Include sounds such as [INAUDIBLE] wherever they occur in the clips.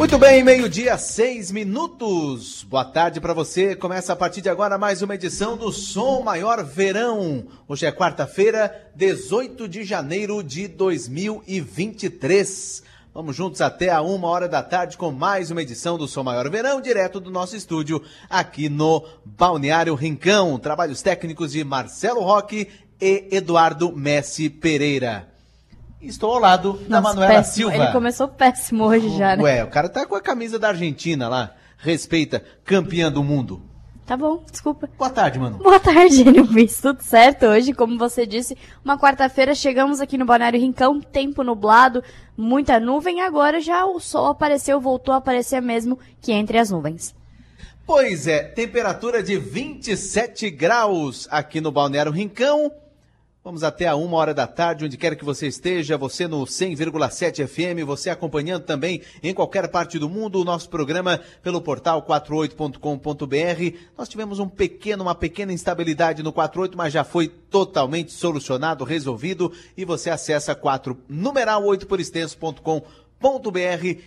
Muito bem, meio-dia, seis minutos. Boa tarde para você. Começa a partir de agora mais uma edição do Som Maior Verão. Hoje é quarta-feira, 18 de janeiro de 2023. Vamos juntos até a uma hora da tarde com mais uma edição do Som Maior Verão, direto do nosso estúdio aqui no Balneário Rincão. Trabalhos técnicos de Marcelo Roque e Eduardo Messi Pereira. Estou ao lado da Nossa, Manuela péssimo. Silva. Ele começou péssimo hoje já, né? Ué, o cara tá com a camisa da Argentina lá. Respeita, campeã do mundo. Tá bom, desculpa. Boa tarde, mano. Boa tarde, [LAUGHS] Enio Bis. Tudo certo hoje? Como você disse, uma quarta-feira chegamos aqui no Balneário Rincão, tempo nublado, muita nuvem, agora já o sol apareceu, voltou a aparecer mesmo que entre as nuvens. Pois é, temperatura de 27 graus aqui no Balneário Rincão. Vamos até a uma hora da tarde, onde quer que você esteja, você no 100,7 FM, você acompanhando também em qualquer parte do mundo o nosso programa pelo portal 48.com.br. Nós tivemos um pequeno, uma pequena instabilidade no 48, mas já foi totalmente solucionado, resolvido, e você acessa 4 numeral 8 por extenso.com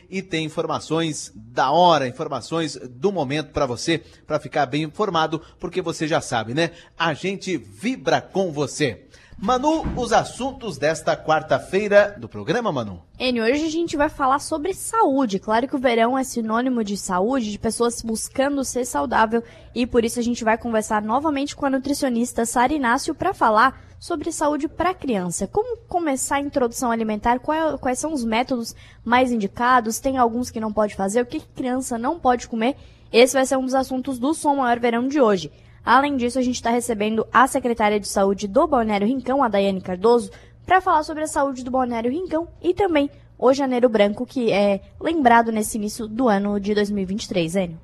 e tem informações da hora, informações do momento para você, para ficar bem informado, porque você já sabe, né? A gente vibra com você. Manu, os assuntos desta quarta-feira do programa, Manu. Enio, hoje a gente vai falar sobre saúde. Claro que o verão é sinônimo de saúde, de pessoas buscando ser saudável, e por isso a gente vai conversar novamente com a nutricionista Sara Inácio para falar sobre saúde para criança. Como começar a introdução alimentar? Qual- quais são os métodos mais indicados? Tem alguns que não pode fazer? O que criança não pode comer? Esse vai ser um dos assuntos do Som Maior Verão de hoje. Além disso, a gente está recebendo a secretária de saúde do Balneário Rincão, a Daiane Cardoso, para falar sobre a saúde do Balneário Rincão e também o Janeiro Branco, que é lembrado nesse início do ano de 2023, Enio.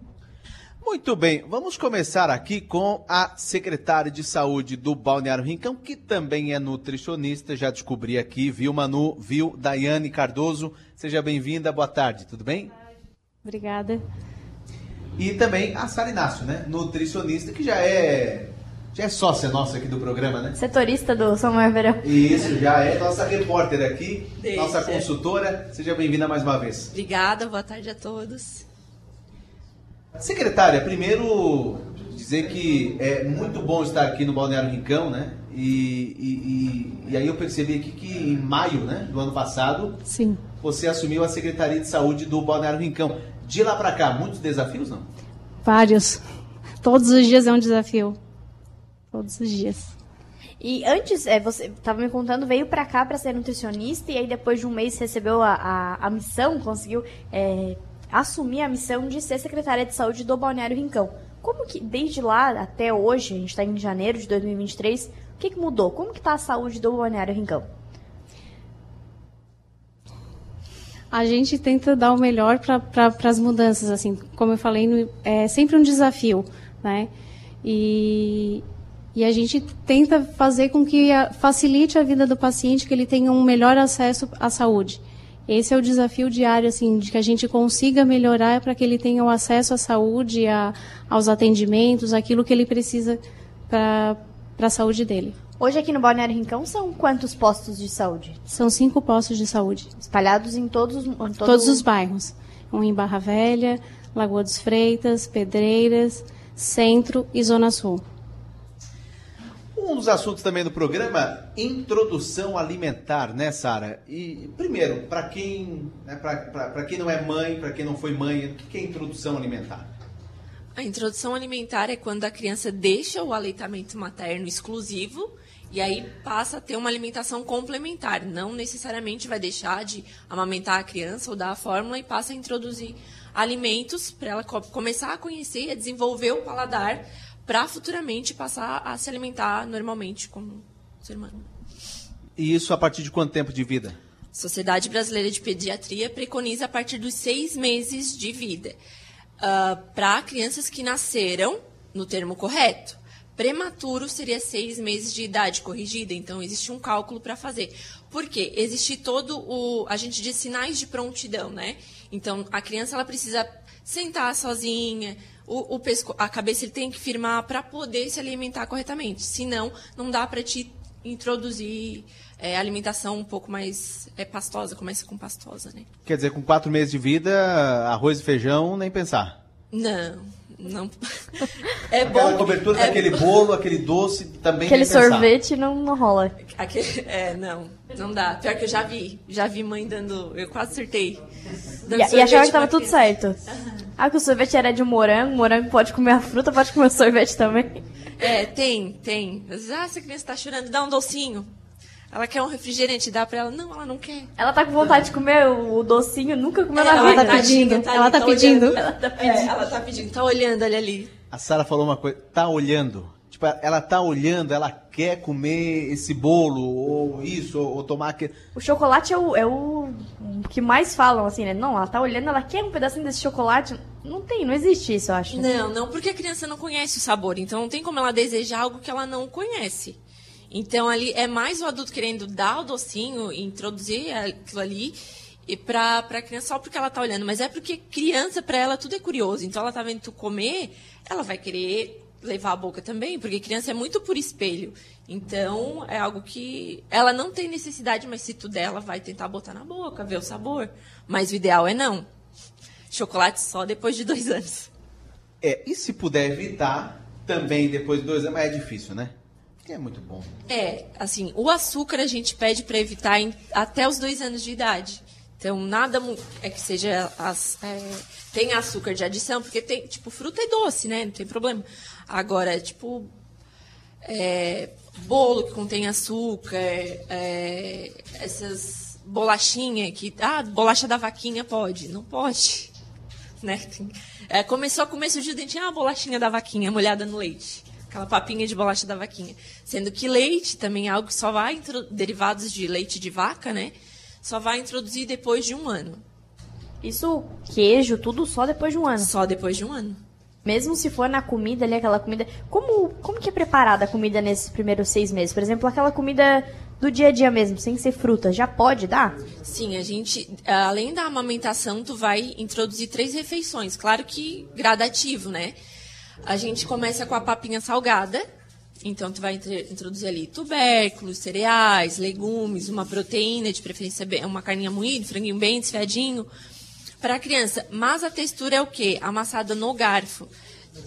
Muito bem, vamos começar aqui com a secretária de saúde do Balneário Rincão, que também é nutricionista, já descobri aqui, viu Manu, viu Daiane Cardoso. Seja bem-vinda, boa tarde, tudo bem? Obrigada. E também a Sara Inácio, né? Nutricionista, que já é já é sócia nossa aqui do programa, né? Setorista do São Maior Verão. Isso, já é nossa repórter aqui, Deixa. nossa consultora. Seja bem-vinda mais uma vez. Obrigada, boa tarde a todos. Secretária, primeiro dizer que é muito bom estar aqui no Balneário Rincão, né? E, e, e- e aí eu percebi aqui que em maio né, do ano passado Sim. você assumiu a Secretaria de Saúde do Balneário Rincão. De lá para cá, muitos desafios, não? Vários. Todos os dias é um desafio. Todos os dias. E antes, é, você estava me contando, veio para cá para ser nutricionista e aí depois de um mês recebeu a, a, a missão, conseguiu é, assumir a missão de ser secretária de saúde do Balneário Rincão. Como que, desde lá até hoje, a gente está em janeiro de 2023, o que, que mudou? Como que está a saúde do Balneário Rincão? A gente tenta dar o melhor para as mudanças, assim, como eu falei, é sempre um desafio, né? E, e a gente tenta fazer com que facilite a vida do paciente, que ele tenha um melhor acesso à saúde. Esse é o desafio diário, assim, de que a gente consiga melhorar para que ele tenha o acesso à saúde, a, aos atendimentos, aquilo que ele precisa para a saúde dele. Hoje aqui no Balneário Rincão são quantos postos de saúde? São cinco postos de saúde. Espalhados em todos, em todo- Todos os bairros. Um em Barra Velha, Lagoa dos Freitas, Pedreiras, Centro e Zona Sul. Um dos assuntos também do programa, introdução alimentar, né, Sara? E primeiro, para quem, né, para quem não é mãe, para quem não foi mãe, o que é introdução alimentar? A introdução alimentar é quando a criança deixa o aleitamento materno exclusivo e aí passa a ter uma alimentação complementar. Não necessariamente vai deixar de amamentar a criança ou dar a fórmula e passa a introduzir alimentos para ela co- começar a conhecer e a desenvolver o paladar para futuramente passar a se alimentar normalmente como ser humano. E isso a partir de quanto tempo de vida? Sociedade Brasileira de Pediatria preconiza a partir dos seis meses de vida. para crianças que nasceram no termo correto. Prematuro seria seis meses de idade corrigida, então existe um cálculo para fazer. Por quê? Existe todo o. A gente diz sinais de prontidão, né? Então a criança ela precisa sentar sozinha, o, o pesco- a cabeça ele tem que firmar para poder se alimentar corretamente. Senão, não dá para te introduzir é, alimentação um pouco mais é, pastosa, começa com pastosa, né? Quer dizer, com quatro meses de vida, arroz e feijão, nem pensar. Não, não. É Aquela bom. cobertura é, daquele bolo, aquele doce, também Aquele sorvete não, não rola. aquele- é, não, não dá. Pior que eu já vi. Já vi mãe dando. Eu quase acertei. E, e achava que tava tudo certo. Ah, que o sorvete era de morango, morango pode comer a fruta, pode comer o sorvete também. É, tem, tem. Ah, essa criança tá chorando, dá um docinho. Ela quer um refrigerante, dá pra ela. Não, ela não quer. Ela tá com vontade de comer o, docinho, nunca comeu É, na ela vida. tá pedindo, ali, ela tá pedindo. olhando. Ela tá pedindo. É, ela tá pedindo, tá olhando ali ali. A Sara falou uma coisa, tá olhando. Tipo, ela tá olhando, ela quer comer esse bolo, ou isso, ou, ou tomar aquele. O chocolate é o, é o que mais falam, assim, né? Não, ela tá olhando, ela quer um pedacinho desse chocolate. Não tem, não existe isso, eu acho. Não, não, porque a criança não conhece o sabor. Então não tem como ela desejar algo que ela não conhece. Então ali é mais o adulto querendo dar o docinho, introduzir aquilo ali e pra, pra criança só porque ela tá olhando. Mas é porque criança, pra ela, tudo é curioso. Então ela tá vendo tu comer, ela vai querer levar a boca também, porque criança é muito por espelho. Então é algo que ela não tem necessidade, mas se tu der, ela vai tentar botar na boca, ver o sabor. Mas o ideal é não. Chocolate só depois de dois [LAUGHS] anos. É, e se puder evitar, também depois de dois anos, mas é difícil, né? Porque é muito bom. É, assim, o açúcar a gente pede para evitar em- até os dois anos de idade. Então, nada é que seja. As, é, tem açúcar de adição, porque tem, tipo, fruta é doce, né? Não tem problema. Agora, tipo, é, bolo que contém açúcar, é, essas bolachinhas que. Ah, bolacha da vaquinha pode. Não pode. [LAUGHS] Né? Tem- é, começou a comer surgiu dente, ah, a bolachinha da vaquinha molhada no leite. Aquela papinha de bolacha da vaquinha. Sendo que leite também é algo que só vai, derivados de leite de vaca, né? Só vai introduzir depois de um ano. Isso, queijo, tudo só depois de um ano. Só depois de um ano. Mesmo se for na comida ali, aquela comida. Como, como que é preparada a comida nesses primeiros seis meses? Por exemplo, aquela comida do dia a dia mesmo, sem ser fruta, já pode dar? Sim, a gente, além da amamentação, tu vai introduzir três refeições. Claro que gradativo, né? A gente começa com a papinha salgada. Então, tu vai intro- introduzir ali tubérculos, cereais, legumes, uma proteína, de preferência uma carninha moída, franguinho bem desfiadinho. Para a criança. Mas a textura é o quê? Amassada no garfo.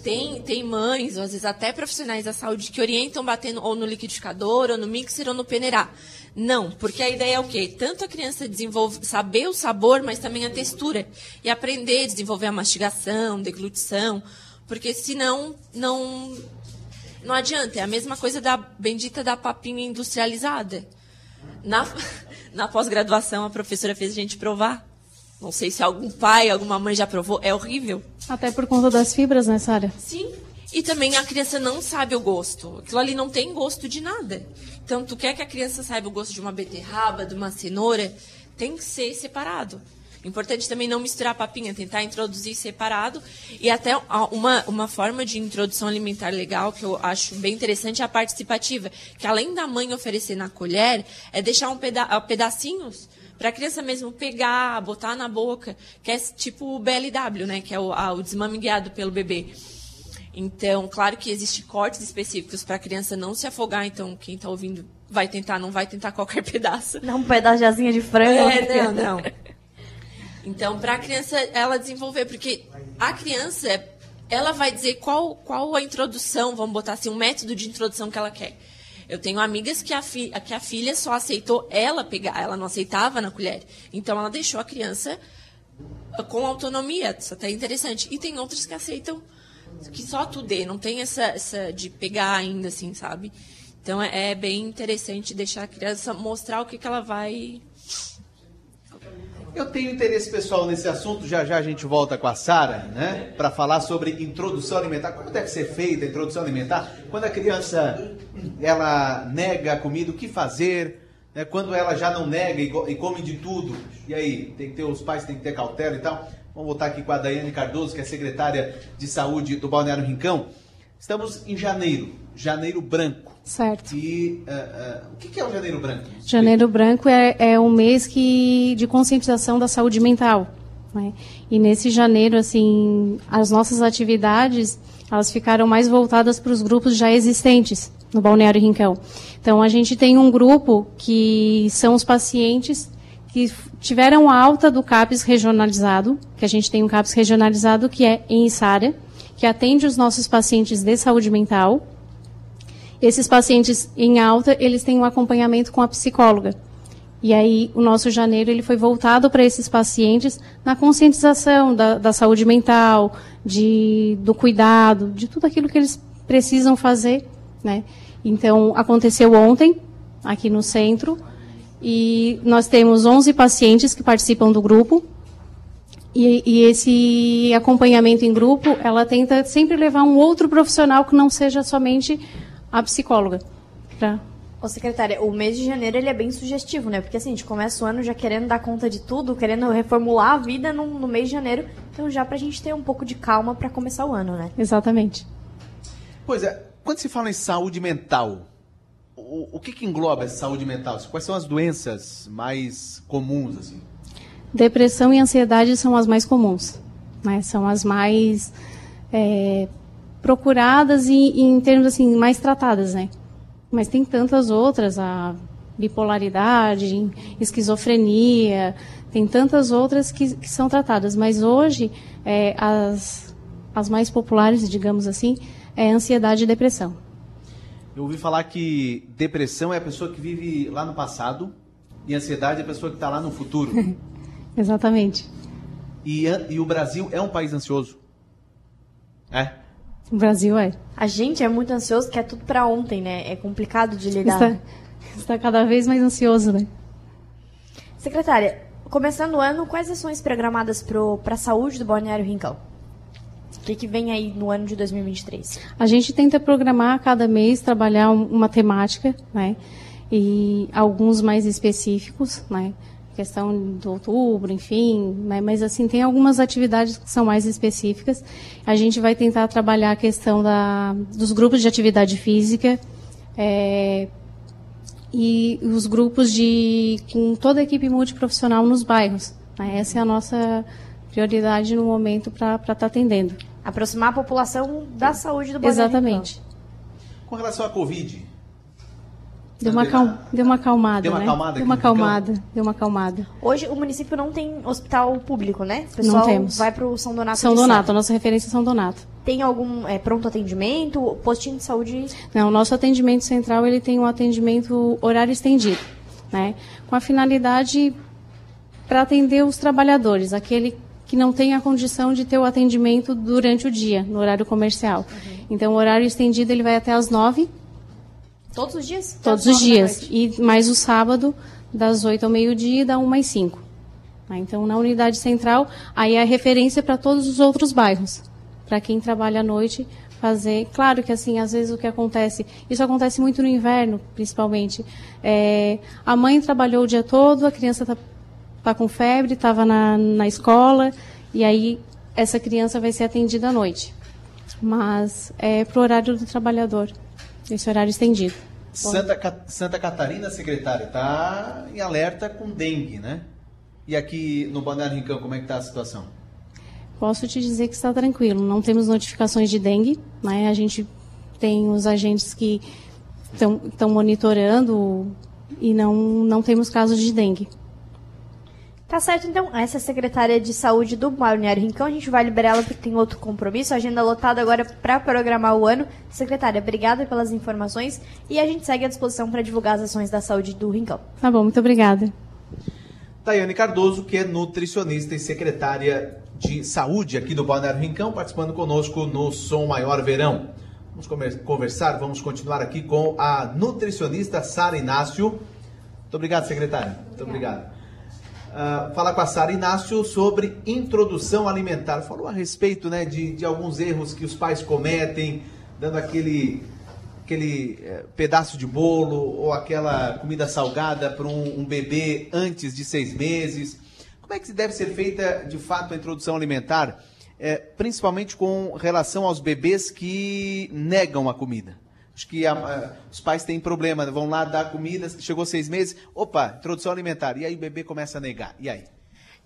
Tem, tem mães, ou às vezes até profissionais da saúde, que orientam batendo ou no liquidificador, ou no mixer, ou no peneirá. Não, porque a ideia é o quê? Tanto a criança desenvolve, saber o sabor, mas também a textura. E aprender a desenvolver a mastigação, deglutição. Porque senão, não, não adianta. É a mesma coisa da bendita da papinha industrializada. Na, [LAUGHS] na pós-graduação, a professora fez a gente provar. Não sei se algum pai, alguma mãe já provou. É horrível. Até por conta das fibras, né, Sara? Sim. E também a criança não sabe o gosto. Aquilo ali não tem gosto de nada. Então, tu quer que a criança saiba o gosto de uma beterraba, de uma cenoura, tem que ser separado. Importante também não misturar a papinha, tentar introduzir separado. E até uma, uma forma de introdução alimentar legal, que eu acho bem interessante, é a participativa. Que além da mãe oferecer na colher, é deixar um peda ah, pedacinhos para a criança mesmo pegar, botar na boca, que é tipo o BLW, né? Que é o, a- o desmame guiado pelo bebê. Então, claro que existem cortes específicos para a criança não se afogar. Então, quem está ouvindo vai tentar, não vai tentar qualquer [LAUGHS] pedaço. Dá um pedaço de asinha de frango. É, não, não. Então, para a criança ela desenvolver, porque a criança, ela vai dizer qual, qual a introdução, vamos botar assim, um método de introdução que ela quer. Eu tenho amigas que a, fi, que a filha só aceitou ela pegar, ela não aceitava na colher. Então, ela deixou a criança com autonomia, isso até é interessante. E tem outras que aceitam que só tu dê, não tem essa, essa de pegar ainda, assim, sabe? Então, é, é bem interessante deixar a criança mostrar o que, que ela vai Eu tenho interesse pessoal nesse assunto, já já a gente volta com a Sara, né? Para falar sobre introdução alimentar. Como deve ser feita a introdução alimentar? Quando a criança ela nega a comida, o que fazer? Né? Quando ela já não nega e, come de tudo, e aí tem que ter os pais têm que ter cautela e tal. Vamos voltar aqui com a Daiane Cardoso, que é secretária de saúde do Balneário Rincão. Estamos em janeiro, janeiro branco. Certo. E ah, ah, o que é o janeiro branco? Janeiro Branco é, é um mês que, de conscientização da saúde mental. né? E nesse janeiro, assim, as nossas atividades elas ficaram mais voltadas para os grupos já existentes. no Balneário Rincão. Então, a gente tem um grupo que são os pacientes que tiveram alta do CAPES regionalizado, que a gente tem um CAPES regionalizado que é em Içara, que atende os nossos pacientes de saúde mental. Esses pacientes em alta, eles têm um acompanhamento com a psicóloga. E aí, o nosso janeiro ele foi voltado para esses pacientes na conscientização da, da saúde mental, de, do cuidado, de tudo aquilo que eles precisam fazer. Né? Então, aconteceu ontem, aqui no centro, e nós temos 11 pacientes que participam do grupo. E, e, esse acompanhamento em grupo, ela tenta sempre levar um outro profissional que não seja somente a psicóloga. Pra... Ô, secretária, o mês de janeiro ele é bem sugestivo, né? Porque assim, a gente começa o ano já querendo dar conta de tudo, querendo reformular a vida no, no mês de janeiro. Então já pra gente ter um pouco de calma para começar o ano, né? Exatamente. Pois é, quando se fala em saúde mental, o, o que, que engloba essa saúde mental? Quais são as doenças mais comuns, assim? Depressão e ansiedade são as mais comuns, né? São as mais é, procuradas e, e, em termos assim mais tratadas, né? Mas tem tantas outras, a bipolaridade, esquizofrenia, tem tantas outras que, que são tratadas. Mas hoje é, as as mais populares, digamos assim, é ansiedade e depressão. Eu ouvi falar que depressão é a pessoa que vive lá no passado e ansiedade é a pessoa que está lá no futuro. [LAUGHS] Exatamente. E, e o Brasil é um país ansioso? É? O Brasil é. A gente é muito ansioso, quer tudo para ontem, né? É complicado de lidar. Está, está cada vez mais ansioso, né? Secretária, começando o ano, quais ações programadas para a saúde do Balneário Rincão? O que, que vem aí no ano de 2023? A gente tenta programar cada mês, trabalhar uma temática, né? E alguns mais específicos, né? Questão do outubro, enfim, né? mas assim tem algumas atividades que são mais específicas. A gente vai tentar trabalhar a questão da, dos grupos de atividade física é, e os grupos de com toda a equipe multiprofissional nos bairros. Né? Essa é a nossa prioridade no momento para estar tá atendendo. Aproximar a população da saúde do Balneário Exatamente. Com relação à Covid, Deu uma, cal... deu uma acalmada, deu uma né? acalmada deu uma acalmada, deu uma acalmada. Hoje o município não tem hospital público, né? O pessoal não temos. vai para o São Donato. São Donato, a nossa referência é São Donato. Tem algum é, pronto atendimento, postinho de saúde? Não, o nosso atendimento central ele tem um atendimento horário estendido, né? Com a finalidade para atender os trabalhadores, aquele que não tem a condição de ter o atendimento durante o dia, no horário comercial. Uhum. Então, o horário estendido ele vai até às nove Todos os dias? Todos os dias. E mais o sábado, das 8 ao meio-dia e da 1 às 5. Tá? Então, na unidade central, aí é a referência para todos os outros bairros. Para quem trabalha à noite, fazer. Claro que, assim, às vezes o que acontece. Isso acontece muito no inverno, principalmente. É, a mãe trabalhou o dia todo, a criança está tá com febre, estava na, na escola, e aí essa criança vai ser atendida à noite. Mas é para o horário do trabalhador esse horário estendido. Santa, Santa Catarina, secretária, está em alerta com dengue, né? E aqui no Balneário Rincão, como é que está a situação? Posso te dizer que está tranquilo. Não temos notificações de dengue, né? A gente tem os agentes que estão monitorando e não, não temos casos de dengue. Tá certo, então, essa é a secretária de saúde do Balneário Rincão. A gente vai liberar ela porque tem outro compromisso. Agenda lotada agora para programar o ano. Secretária, obrigada pelas informações e a gente segue à disposição para divulgar as ações da saúde do Rincão. Tá bom, muito obrigada. Tayane Cardoso, que é nutricionista e secretária de saúde aqui do Balneário Rincão, participando conosco no Som Maior Verão. Vamos conversar, vamos continuar aqui com a nutricionista Sara Inácio. Muito obrigado, secretária. Muito obrigado uh, falar com a Sara Inácio sobre introdução alimentar. Falou a respeito né, de, de alguns erros que os pais cometem, dando aquele, aquele eh, pedaço de bolo ou aquela comida salgada para um, um bebê antes de seis meses. Como é que deve ser feita, de fato, a introdução alimentar, é, principalmente com relação aos bebês que negam a comida? Acho que a, a, os pais têm problema, vão lá dar comida, chegou seis meses, opa, introdução alimentar. E aí o bebê começa a negar. E aí?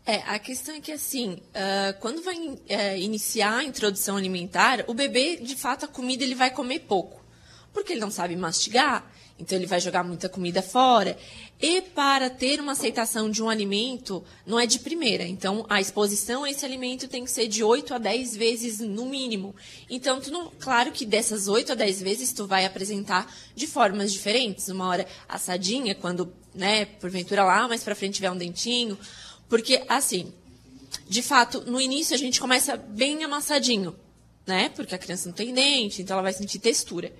É, a questão é que assim, uh, quando vai uh, iniciar a introdução alimentar, o bebê, de fato, a comida ele vai comer pouco. Porque ele não sabe mastigar, então ele vai jogar muita comida fora. E para ter uma aceitação de um alimento, não é de primeira. Então, a exposição a esse alimento tem que ser de 8 a 10 vezes no mínimo. Então, não, claro que dessas 8 a 10 vezes tu vai apresentar de formas diferentes. Uma hora assadinha, quando, né, porventura lá mais para frente tiver um dentinho. Porque, assim, de fato, no início a gente começa bem amassadinho, né? Porque a criança não tem dente, então ela vai sentir textura.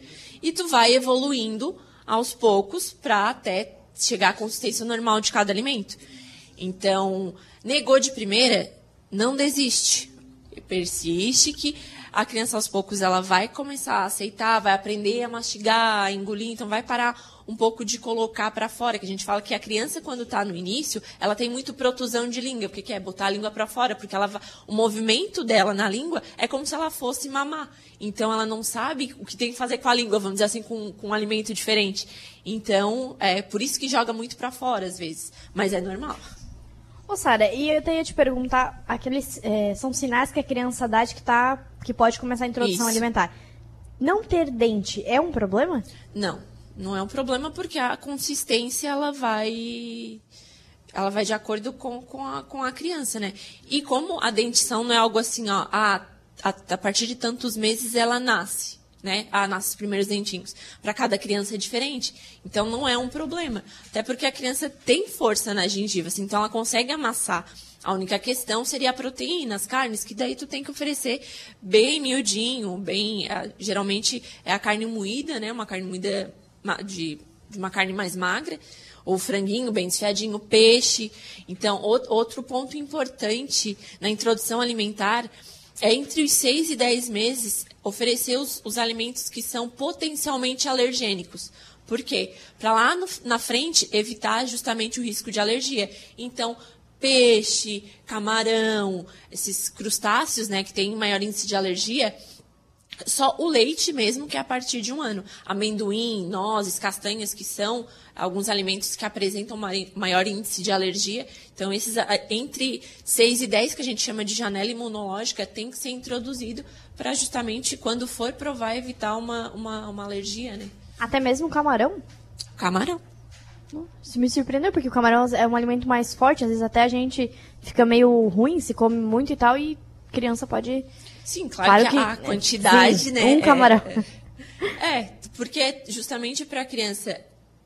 E tu vai evoluindo aos poucos para até chegar à consistência normal de cada alimento. Então, negou de primeira, não desiste. Persiste que a criança aos poucos ela vai começar a aceitar, vai aprender a mastigar, a engolir, então vai parar um pouco de colocar para fora, que a gente fala que a criança quando está no início, ela tem muito protusão de língua, porque quer botar a língua para fora, porque ela o movimento dela na língua é como se ela fosse mamar. Então ela não sabe o que tem que fazer com a língua, vamos dizer assim, com, com um alimento diferente. Então, é por isso que joga muito para fora às vezes, mas é normal. Ô, Sara, e eu ia te perguntar, aqueles é, são sinais que a criança dá de que, tá, que pode começar a introdução Isso. alimentar. Não ter dente é um problema? Não, não é um problema porque a consistência ela vai ela vai de acordo com, com, a, com a criança, né? E como a dentição não é algo assim, ó, a, a, a partir de tantos meses ela nasce né? Ah, nasce os primeiros dentinhos. Para cada criança é diferente. Então não é um problema. Até porque a criança tem força na gengiva, assim, então ela consegue amassar. A única questão seria a proteína, as carnes, que daí tu tem que oferecer bem miudinho, bem. Ah, geralmente é a carne moída, né? Uma carne moída de, de uma carne mais magra ou franguinho bem desfiadinho, peixe. Então, outro ponto importante na introdução alimentar é entre os 6 e 10 meses oferecer os, os alimentos que são potencialmente alergênicos. Por quê? Para lá no, na frente evitar justamente o risco de alergia. Então, peixe, camarão, esses crustáceos, né, que têm maior índice de alergia, só o leite mesmo, que é a partir de um ano. Amendoim, nozes, castanhas, que são alguns alimentos que apresentam maior índice de alergia. Então, esses entre 6 e 10, que a gente chama de janela imunológica, tem que ser introduzido para justamente, quando for provar, evitar uma, uma, uma alergia, né? Até mesmo camarão? Camarão. Isso me surpreendeu, porque o camarão é um alimento mais forte, às vezes até a gente fica meio ruim, se come muito e tal, e criança pode Sim, claro, claro que, que, a quantidade, sim, né? Um camarão. É, é, porque é justamente para a criança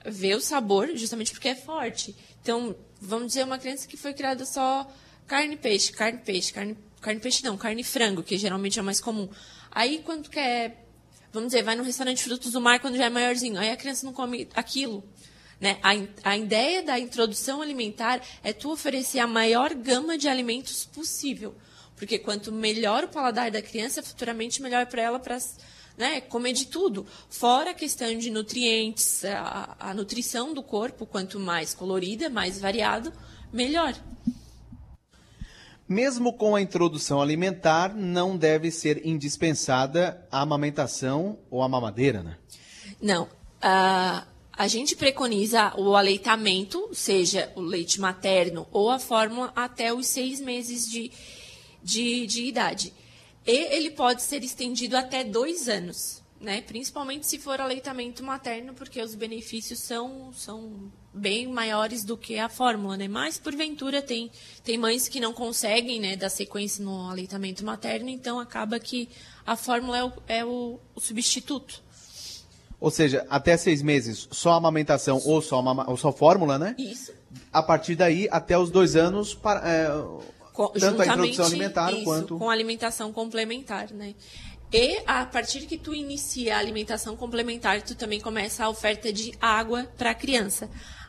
ver o sabor, justamente porque é forte. Então, vamos dizer, uma criança que foi criada só carne peixe, carne peixe, carne, carne peixe não, carne frango, que geralmente é mais comum. Aí, quando quer, vamos dizer, vai no restaurante frutos do mar quando já é maiorzinho, aí a criança não come aquilo. Né? A, a ideia da introdução alimentar é tu oferecer a maior gama de alimentos possível. Porque quanto melhor o paladar da criança, futuramente melhor para ela para né, comer de tudo. Fora a questão de nutrientes, a, a nutrição do corpo, quanto mais colorida, mais variado, melhor. Mesmo com a introdução alimentar, não deve ser indispensada a amamentação ou a mamadeira, né? Não. Uh, a gente preconiza o aleitamento, seja o leite materno ou a fórmula, até os seis meses de, de, de idade. E ele pode ser estendido até dois anos, né? principalmente se for aleitamento materno, porque os benefícios são, são bem maiores do que a fórmula. Né? Mas, porventura, tem, tem mães que não conseguem né, dar sequência no aleitamento materno, então acaba que a fórmula é o, é o, o substituto. Ou seja, até seis meses, só amamentação ou só, ou só fórmula, né? Isso. A partir daí, até os dois anos, para, é, tanto a introdução alimentar isso, quanto com a alimentação complementar, né? E a partir que tu inicia a alimentação complementar, tu também começa a oferta de água para a criança.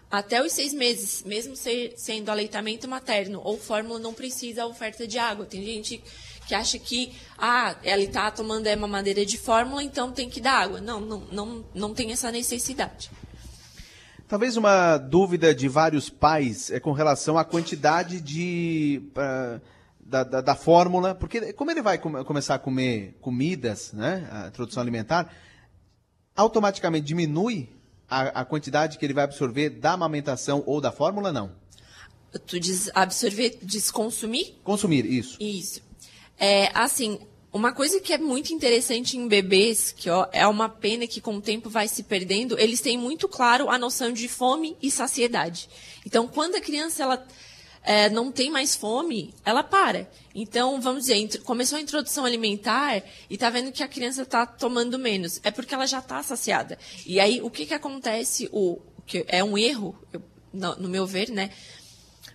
Até os seis meses, mesmo ser, sendo aleitamento materno ou fórmula, não precisa a oferta de água. Tem gente que acha que ah, ela está tomando é mamadeira de fórmula, então tem que dar água. Não, não, não, não tem essa necessidade. Talvez uma dúvida de vários pais é com relação à quantidade de uh, da, da, da, fórmula, porque como ele vai com, começar a comer comidas, né, a introdução alimentar, automaticamente diminui a, a, quantidade que ele vai absorver da amamentação ou da fórmula, não? Tu diz absorver, diz consumir? Consumir, isso. Isso. É, assim, Uma coisa que é muito interessante em bebês, que ó, é uma pena que com o tempo vai se perdendo, eles têm muito claro a noção de fome e saciedade. Então, quando a criança ela é, não tem mais fome, ela para. Então, vamos dizer, começou a introdução alimentar e está vendo que a criança está tomando menos. É porque ela já está saciada. E aí, o que, que acontece? O, que é um erro, eu, no, no meu ver, né?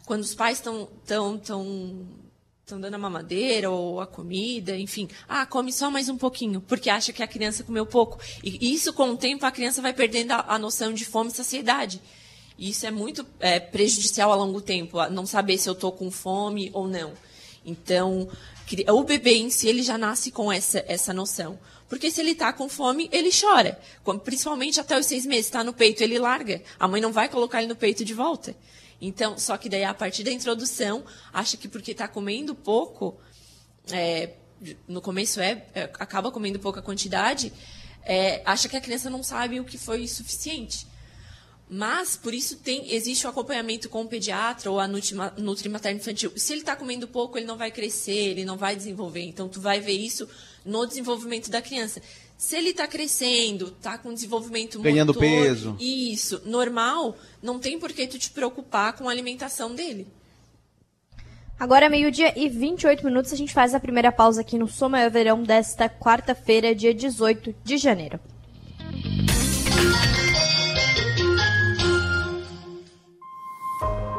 Quando os pais estão tão, tão estão dando a mamadeira ou a comida, enfim. Ah, come só mais um pouquinho, porque acha que a criança comeu pouco. E isso, com o tempo, a criança vai perdendo a, noção de fome e saciedade. E isso é muito é, prejudicial a longo tempo, não saber se eu estou com fome ou não. Então, o bebê em si, ele já nasce com essa, essa noção. Porque se ele está com fome, ele chora. Principalmente até os seis meses, está no peito, ele larga. A mãe não vai colocar ele no peito de volta. Então, só que daí, a partir da introdução, acha que porque está comendo pouco, é, no começo é, é, acaba comendo pouca quantidade, é, acha que a criança não sabe o que foi suficiente. Mas, por isso, tem, existe o acompanhamento com o pediatra ou a nutri materno infantil. Se ele está comendo pouco, ele não vai crescer, ele não vai desenvolver. Então, tu vai ver isso no desenvolvimento da criança. Se ele está crescendo, está com desenvolvimento Ganhando motor, peso. Isso, normal, não tem por que tu te preocupar com a alimentação dele. Agora é meio-dia e 28 minutos, a gente faz a primeira pausa aqui no Soma Verão desta quarta-feira, dia 18 de janeiro.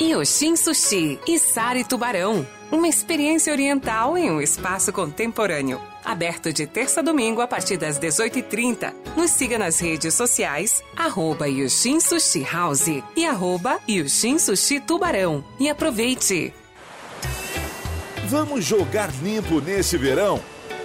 Yoshin Sushi e Sari Tubarão. Uma experiência oriental em um espaço contemporâneo. Aberto de terça a domingo a partir das 18h30. Nos siga nas redes sociais, arroba Yoshin Sushi House e arroba Yoshin Sushi Tubarão. E aproveite! Vamos jogar limpo nesse verão?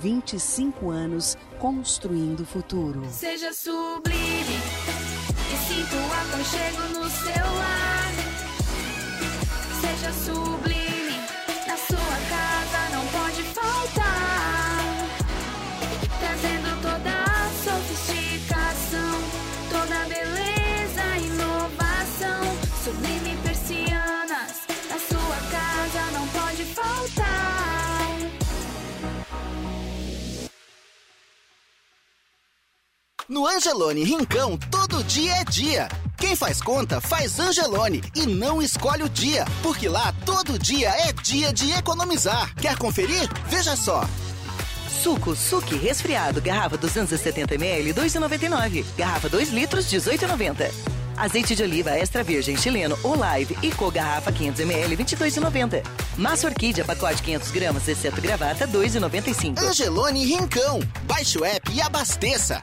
25 anos construindo o futuro. Seja sublime e o aconchego no seu lar. Seja sublime, No Angelone Rincão, todo dia é dia. Quem faz conta, faz Angelone e não escolhe o dia, porque lá todo dia é dia de economizar. Quer conferir? Veja só. Suco Suki resfriado, garrafa 270ml, 2,99. Garrafa 2 litros, 18,90. Azeite de oliva extra virgem chileno Olive e co garrafa 500ml, 22,90. Massa orquídea pacote 500 gramas, exceto gravata, 2,95. Angelone Rincão. Baixe o app e abasteça.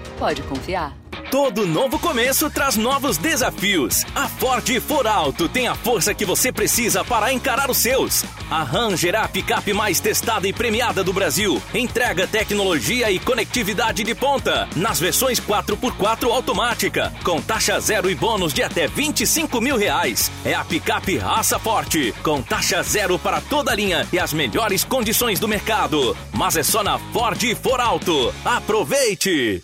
Pode confiar. Todo novo começo traz novos desafios. A Ford For Alto tem a força que você precisa para encarar os seus. A Ranger é a picape mais testada e premiada do Brasil. Entrega tecnologia e conectividade de ponta nas versões 4x4 automática, com taxa zero e bônus de até 25 mil reais. É a picape raça forte, com taxa zero para toda a linha e as melhores condições do mercado. Mas é só na Ford For Alto. Aproveite!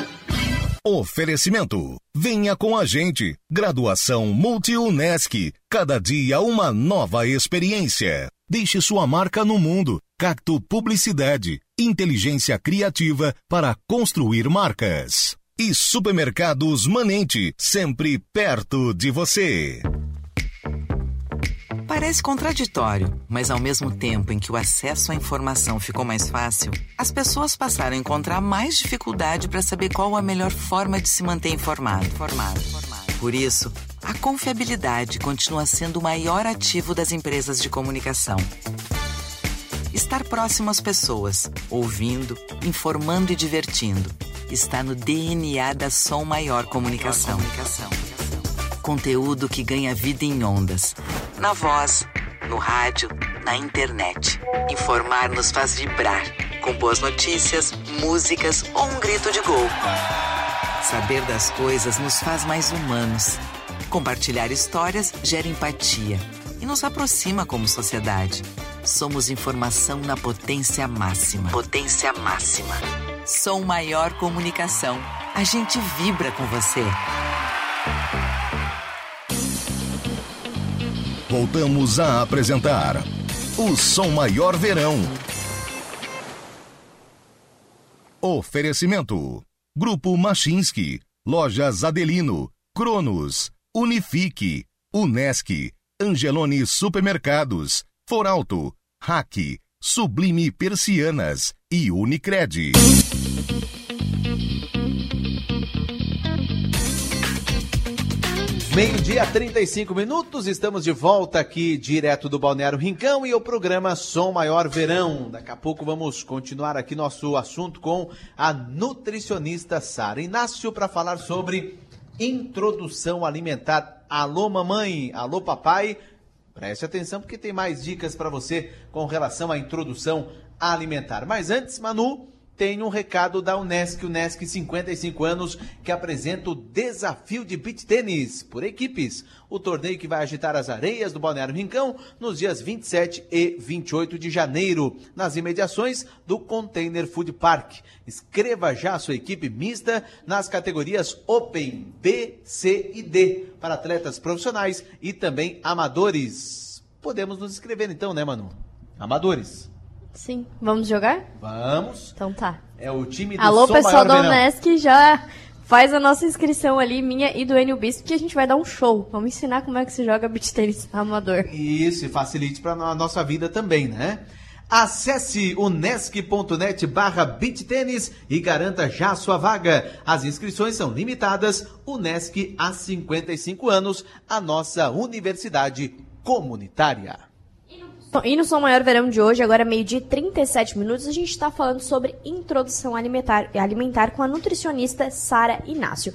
Oferecimento. Venha com a gente. Graduação Multi-UNESC. Cada dia uma nova experiência. Deixe sua marca no mundo. Cacto Publicidade. Inteligência criativa para construir marcas. E Supermercados Manente. Sempre perto de você. Parece contraditório, mas ao mesmo tempo em que o acesso à informação ficou mais fácil, as pessoas passaram a encontrar mais dificuldade para saber qual a melhor forma de se manter informado. informado. Por isso, a confiabilidade continua sendo o maior ativo das empresas de comunicação. Estar próximo às pessoas, ouvindo, informando e divertindo, está no DNA da Som Maior Comunicação. Conteúdo que ganha vida em ondas. Na voz, no rádio, na internet. Informar nos faz vibrar. Com boas notícias, músicas ou um grito de gol. Saber das coisas nos faz mais humanos. Compartilhar histórias gera empatia e nos aproxima como sociedade. Somos informação na potência máxima. Potência máxima. Som Maior Comunicação. A gente vibra com você. Voltamos a apresentar o Som Maior Verão. Oferecimento: Grupo Machinski, Lojas Adelino, Cronos, Unifique, Unesc, Angelone Supermercados, Foralto, Hack, Sublime Persianas e Unicred. Meio-dia, 35 minutos, estamos de volta aqui direto do Balneário Rincão e o programa Som Maior Verão. Daqui a pouco vamos continuar aqui nosso assunto com a nutricionista Sara Inácio para falar sobre introdução alimentar. Alô, mamãe, alô, papai. Preste atenção porque tem mais dicas para você com relação à introdução alimentar. Mas antes, Manu, tem um recado da Unesc, Unesc 55 anos, que apresenta o desafio de beach tênis por equipes. O torneio que vai agitar as areias do Balneário Rincão nos dias 27 e 28 de janeiro, nas imediações do Container Food Park. Escreva já sua equipe mista nas categorias Open, B, C e D, para atletas profissionais e também amadores. Podemos nos inscrever então, né, Manu? Amadores. Sim. Vamos jogar? Vamos. Então tá. É o time do Alô, Som pessoal Verão. Unesc, já faz a nossa inscrição ali, minha e do Enio Bispo, que a gente vai dar um show. Vamos ensinar como é que se joga beach tênis amador. Isso, e facilite para a nossa vida também, né? Acesse unesc.net barra beachtênis e garanta já sua vaga. As inscrições são limitadas. Unesc há 55 anos, a nossa universidade comunitária. E no Som Maior Verão de hoje, agora meio-dia e 37 minutos, a gente está falando sobre introdução alimentar, alimentar com a nutricionista Sara Inácio.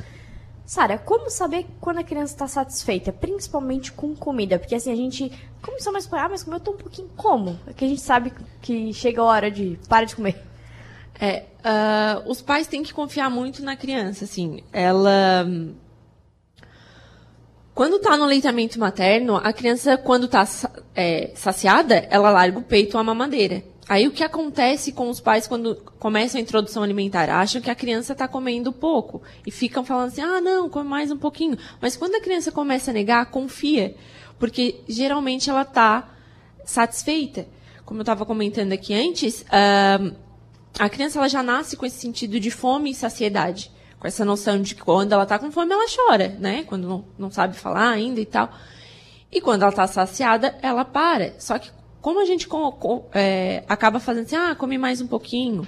Sara, como saber quando a criança está satisfeita, principalmente com comida? Porque assim, a gente começou mais ah, mas comeu tão um pouquinho como? É que a gente sabe que chega a hora de para de comer. É, uh, os pais têm que confiar muito na criança, assim. Ela quando está no aleitamento materno, a criança, quando está é, saciada, ela larga o peito a mamadeira. Aí o que acontece com os pais quando começam a introdução alimentar? Acham que a criança está comendo pouco e ficam falando assim: ah, não, come mais um pouquinho. Mas quando a criança começa a negar, confia, porque geralmente ela está satisfeita. Como eu estava comentando aqui antes, a criança ela já nasce com esse sentido de fome e saciedade com essa noção de que quando ela está com fome, ela chora, né? Quando não, não sabe falar ainda e tal. E quando ela está saciada, ela para. Só que como a gente é, acaba fazendo assim, ah, come mais um pouquinho,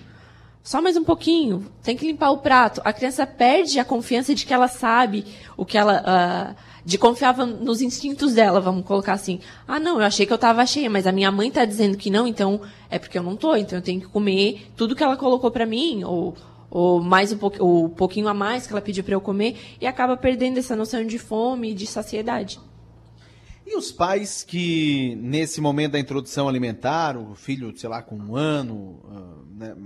só mais um pouquinho, tem que limpar o prato. A criança perde a confiança de que ela sabe o que ela. Uh, de confiava nos instintos dela, vamos colocar assim. Ah, não, eu achei que eu estava cheia, mas a minha mãe está dizendo que não, então é porque eu não tô, então eu tenho que comer tudo que ela colocou para mim, ou ou mais um pouquinho, ou pouquinho a mais que ela pediu para eu comer, e acaba perdendo essa noção de fome e de saciedade. E os pais que, nesse momento da introdução alimentar, o filho, sei lá, com um ano, uh, né,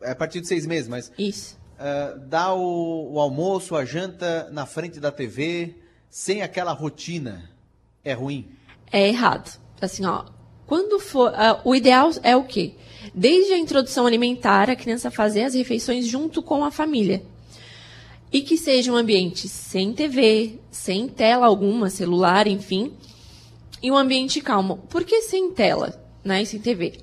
é a partir de seis meses, mas. Isso. Uh, dá o, o, almoço, a janta na frente da TV, sem aquela rotina. É ruim? É errado. Assim, ó. Quando for. Uh, o ideal é o quê? Desde a introdução alimentar, a criança fazer as refeições junto com a família. E que seja um ambiente sem TV, sem tela alguma, celular, enfim, e um ambiente calmo. Por que sem tela, né, e sem TV?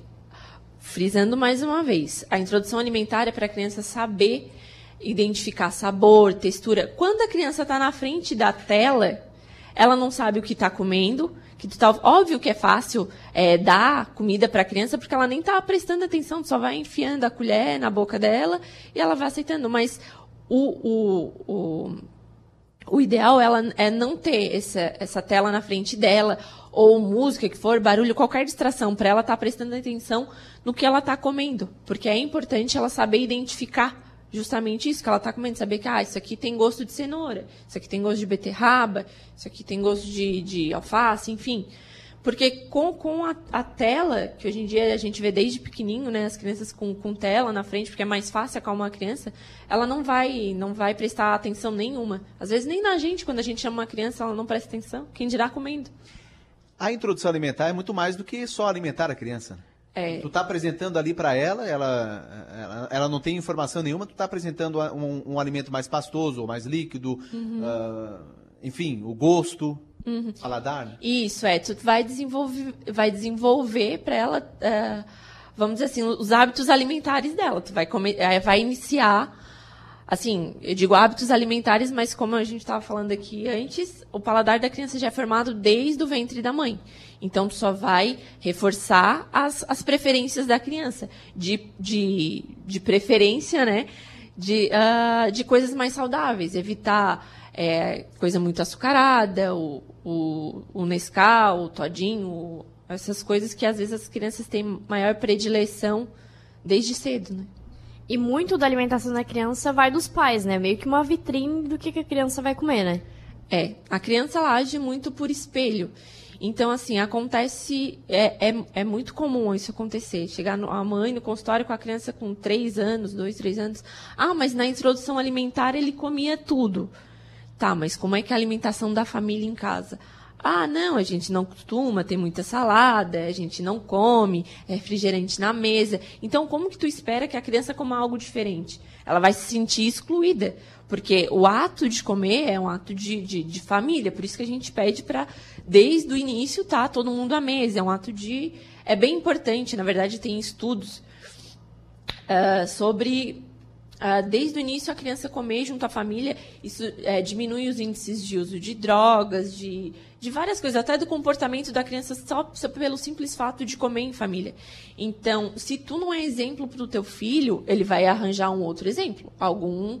Frisando mais uma vez, a introdução alimentar é para a criança saber identificar sabor, textura. Quando a criança está na frente da tela, ela não sabe o que está comendo, que tu tá, óbvio que é fácil é, dar comida para a criança porque ela nem está prestando atenção, tu só vai enfiando a colher na boca dela e ela vai aceitando. Mas o, o, o, o ideal ela é não ter essa, essa tela na frente dela ou música que for, barulho, qualquer distração para ela estar tá prestando atenção no que ela está comendo, porque é importante ela saber identificar justamente isso que ela está comendo, saber que ah, isso aqui tem gosto de cenoura, isso aqui tem gosto de beterraba, isso aqui tem gosto de, de alface, enfim. Porque com, com a, a, tela, que hoje em dia a gente vê desde pequenininho, né, as crianças com, com tela na frente, porque é mais fácil acalmar a criança, ela não vai não vai prestar atenção nenhuma. Às vezes nem na gente, quando a gente chama uma criança, ela não presta atenção. Quem dirá comendo? A introdução alimentar é muito mais do que só alimentar a criança. É. Tu está apresentando ali para ela, ela, ela, ela, não tem informação nenhuma, tu está apresentando um, um, alimento mais pastoso, ou mais líquido, uhum. uh, enfim, o gosto, uhum. paladar. Isso, é. Tu vai desenvolver, vai desenvolver para ela, uh, vamos dizer assim, os hábitos alimentares dela. Tu vai, comer, uh, vai iniciar assim, eu digo hábitos alimentares, mas como a gente estava falando aqui antes, o paladar da criança já é formado desde o ventre da mãe. Então, só vai reforçar as, as preferências da criança, de, de, de preferência, né? De, uh, de coisas mais saudáveis, evitar é, coisa muito açucarada, o, o, o Nescau, o todinho, essas coisas que às vezes as crianças têm maior predileção desde cedo, né? E muito da alimentação da criança vai dos pais, né? Meio que uma vitrine do que, a criança vai comer, né? É, a criança ela age muito por espelho. Então, assim, acontece. É, é, é muito comum isso acontecer. Chegar no, a mãe no consultório com a criança com três anos, dois, três anos. Ah, mas na introdução alimentar ele comia tudo. Tá, mas como é que é a alimentação da família em casa? Ah, não, a gente não costuma ter muita salada, a gente não come refrigerante na mesa. Então, como que tu espera que a criança coma algo diferente? Ela vai se sentir excluída. Porque o ato de comer é um ato de, de, de família, por isso que a gente pede para, desde o início, tá todo mundo à mesa. É um ato de. É bem importante, na verdade, tem estudos uh, sobre. Uh, desde o início, a criança comer junto à família, isso uh, diminui os índices de uso de drogas, de, de várias coisas, até do comportamento da criança só, só pelo simples fato de comer em família. Então, se tu não é exemplo para o teu filho, ele vai arranjar um outro exemplo, algum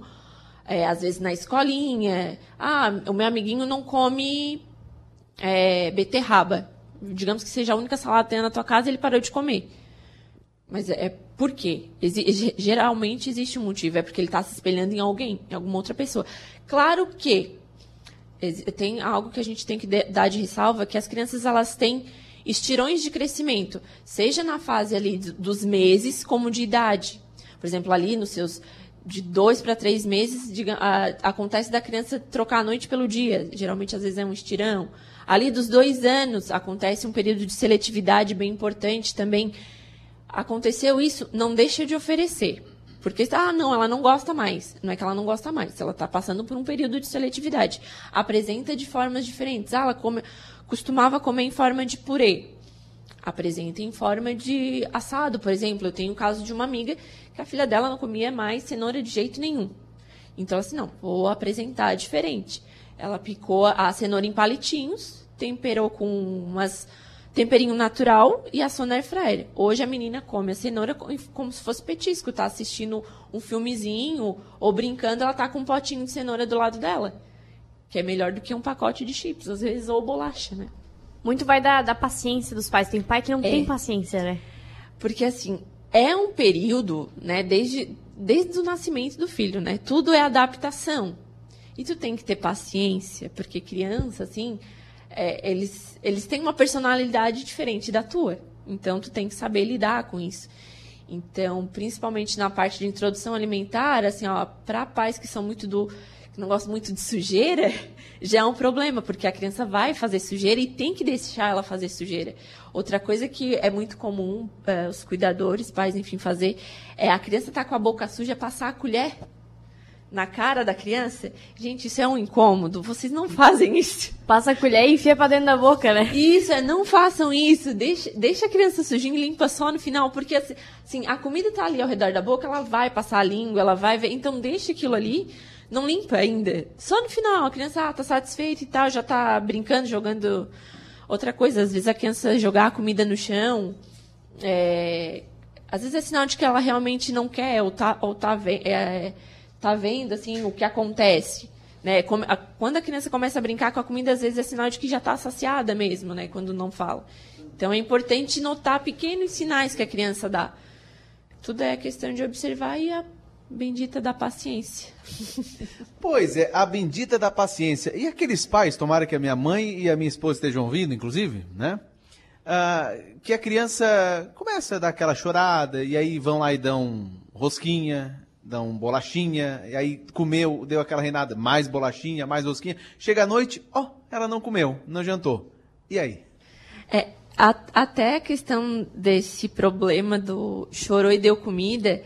é, às vezes na escolinha. Ah, o meu amiguinho não come é, beterraba. digamos que seja a única salada que tem na tua casa, ele parou de comer. Mas é, é por quê? Geralmente existe um motivo, é porque ele está se espelhando em alguém, em alguma outra pessoa. Claro que tem algo que a gente tem que dar de ressalva, que as crianças elas têm estirões de crescimento, seja na fase ali dos meses, como de idade. Por exemplo, ali nos seus de dois para três meses, a, acontece da criança trocar a noite pelo dia. Geralmente, às vezes, é um estirão. Ali dos dois anos, acontece um período de seletividade bem importante também. Aconteceu isso, não deixa de oferecer. Porque, ah, não, ela não gosta mais. Não é que ela não gosta mais, ela está passando por um período de seletividade. Apresenta de formas diferentes. Ah, ela come, costumava comer em forma de purê. Apresenta em forma de assado, por exemplo. Eu tenho o caso de uma amiga que a filha dela não comia mais cenoura de jeito nenhum. Então, assim, não, vou apresentar diferente. Ela picou a cenoura em palitinhos, temperou com umas temperinho natural e assou na airfryer. Hoje a menina come a cenoura como se fosse petisco, tá assistindo um filmezinho ou brincando, ela tá com um potinho de cenoura do lado dela. Que é melhor do que um pacote de chips, às vezes, ou bolacha, né? Muito vai da, da paciência dos pais. Tem pai que não é. tem paciência, né? Porque, assim, é um período, né, desde, desde o nascimento do filho, né? Tudo é adaptação. E tu tem que ter paciência, porque criança, assim, é, eles, eles têm uma personalidade diferente da tua. Então, tu tem que saber lidar com isso. Então, principalmente na parte de introdução alimentar, assim, ó, para pais que são muito do que não gostam muito de sujeira, [LAUGHS] já é um problema, porque a criança vai fazer sujeira e tem que deixar ela fazer sujeira. Outra coisa que é muito comum uh, os cuidadores, pais, enfim, fazer é a criança tá com a boca suja, passar a colher na cara da criança. Gente, isso é um incômodo. Vocês não fazem isso. Passa a colher e enfia pra dentro da boca, né? Isso, é, não façam isso. Deixa, deixa a criança sujinha e limpa só no final. Porque, assim, assim, a comida tá ali ao redor da boca, ela vai passar a língua, ela vai ver. Então, deixa aquilo ali. Não limpa ainda. Só no final. A criança ah, tá satisfeita e tal, já tá brincando, jogando Outra coisa, às vezes a criança jogar a comida no chão, é, às vezes é sinal de que ela realmente não quer ou tá, ou tá, é, tá vendo assim, o que acontece. Né? Quando a criança começa a brincar com a comida, às vezes é sinal de que já está saciada mesmo, né? quando não fala. Então é importante notar pequenos sinais que a criança dá. Tudo é questão de observar e a Bendita da paciência. [LAUGHS] Pois é, a bendita da paciência. E aqueles pais, tomara que a minha mãe e a minha esposa estejam ouvindo, inclusive, né? Ah, que a criança começa a dar aquela chorada, e aí vão lá e dão rosquinha, dão bolachinha, e aí comeu, deu aquela reinada, mais bolachinha, mais rosquinha. Chega à noite, ó, oh, ela não comeu, não jantou. E aí? É, a, até a questão desse problema do chorou e deu comida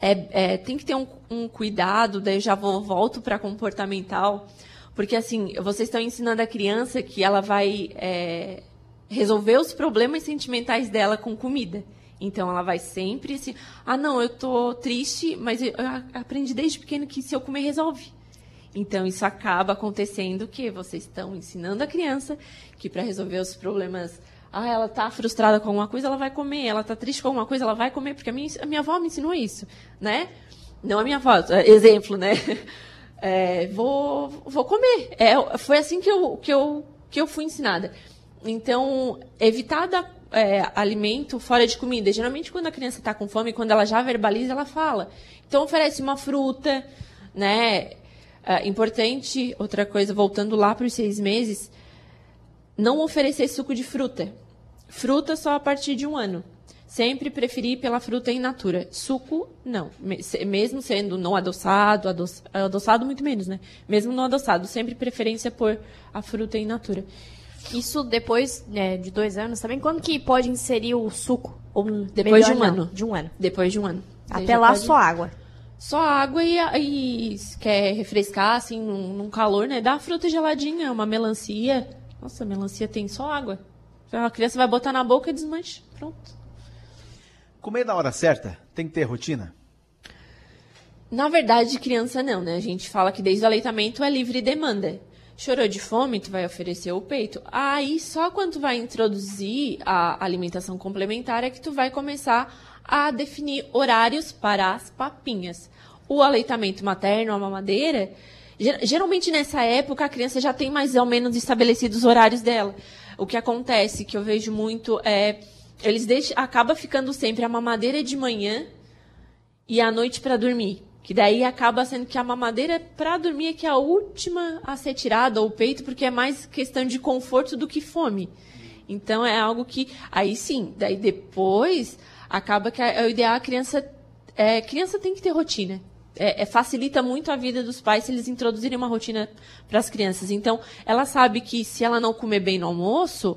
é, é, tem que ter um, um, cuidado, daí já vou, volto para comportamental, porque assim, vocês estão ensinando a criança que ela vai é, resolver os problemas sentimentais dela com comida. Então ela vai sempre assim, ah não, eu tô triste, mas eu aprendi desde pequeno que se eu comer resolve. Então isso acaba acontecendo que vocês estão ensinando a criança que para resolver os problemas ah, ela está frustrada com alguma coisa, ela vai comer. Ela está triste com alguma coisa, ela vai comer, porque a minha, a minha avó me ensinou isso, né? Não a minha avó, é, exemplo, né? [LAUGHS] É, vou, vou comer. É, foi assim que eu, que, eu, que eu fui ensinada. Então, evitar dar é, alimento fora de comida. Geralmente, quando a criança está com fome, quando ela já verbaliza, ela fala. Então, oferece uma fruta, né? É, importante, outra coisa, voltando lá para os seis meses, não oferecer suco de fruta. Fruta só a partir de um ano. Sempre preferi pela fruta in natura. Suco, não. Mesmo sendo não adoçado, adoçado muito menos, né? Mesmo não adoçado, sempre preferência por a fruta in natura. Isso depois né, de dois anos também. Quando que pode inserir o suco? Ou depois de um não, ano. De um ano. Depois de um ano. Até lá pode... só água. Só água e, e quer refrescar, assim, num, num calor, né? Dá fruta geladinha, uma melancia. Nossa, melancia tem só água. A criança vai botar na boca e desmancha. Pronto. Comer na hora certa tem que ter rotina? Na verdade, criança não, né? A gente fala que desde o aleitamento é livre demanda. Chorou de fome, tu vai oferecer o peito. Aí, só quando tu vai introduzir a alimentação complementar é que tu vai começar a definir horários para as papinhas. O aleitamento materno, a mamadeira, geralmente nessa época a criança já tem mais ou menos estabelecidos os horários dela. o que acontece, que eu vejo muito, é eles deixam, acaba ficando sempre a mamadeira de manhã e à noite para dormir. Que daí acaba sendo que a mamadeira para dormir é que é a última a ser tirada, ou o peito, porque é mais questão de conforto do que fome. Então é algo que. Aí sim, daí depois acaba que é o ideal a criança. É, criança tem que ter rotina. É, é, facilita muito a vida dos pais se eles introduzirem uma rotina para as crianças. Então, ela sabe que se ela não comer bem no almoço,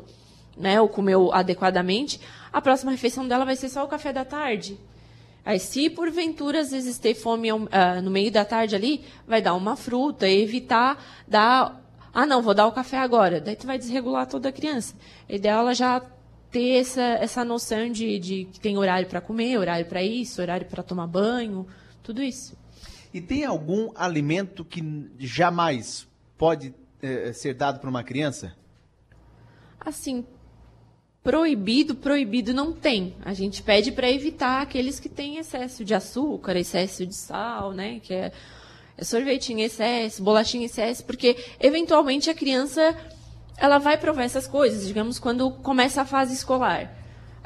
né, ou comeu adequadamente, a próxima refeição dela vai ser só o café da tarde. Aí, se porventura às vezes ter fome uh, no meio da tarde ali, vai dar uma fruta, evitar dar. Ah, não, vou dar o café agora. Daí tu vai desregular toda a criança. O ideal é ela já ter essa, essa noção de, de que tem horário para comer, horário para isso, horário para tomar banho, tudo isso. E tem algum alimento que jamais pode eh, ser dado para uma criança? Assim, proibido, proibido não tem. A gente pede para evitar aqueles que têm excesso de açúcar, excesso de sal, né? Que é, é sorvete em excesso, bolachinha em excesso, porque eventualmente a criança ela vai provar essas coisas, digamos, quando começa a fase escolar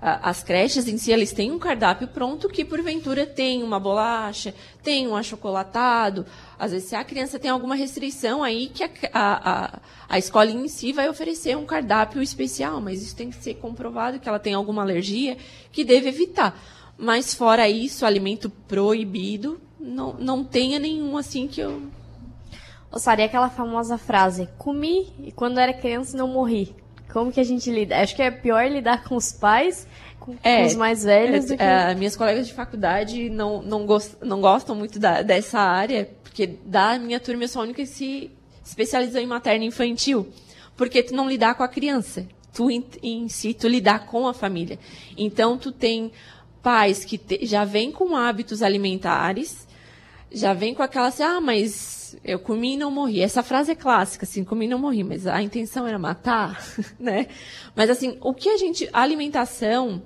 as creches em si, eles têm um cardápio pronto que, porventura, tem uma bolacha, tem um achocolatado. Às vezes, se a criança tem alguma restrição, aí que a, a, a, escola em si vai oferecer um cardápio especial, mas isso tem que ser comprovado que ela tem alguma alergia que deve evitar. Mas, fora isso, alimento proibido, não, não tenha nenhum assim que eu... Ô, Sara, e aquela famosa frase, comi e quando era criança não morri. Como que a gente lida? Acho que é pior lidar com os pais, com, é, os mais velhos. É, que... é, minhas colegas de faculdade não, não, gost, não gostam muito da, dessa área, porque da minha turma eu sou a única que se especializou em materno infantil. Porque tu não lidar com a criança. Tu em, em si, tu lidar com a família. Então, tu tem pais que te, já vêm com hábitos alimentares, já vem com aquela assim, ah, mas eu comi e não morri. Essa frase é clássica, assim, comi e não morri, mas a intenção era matar, [LAUGHS] né? Mas assim, o que a gente, a alimentação,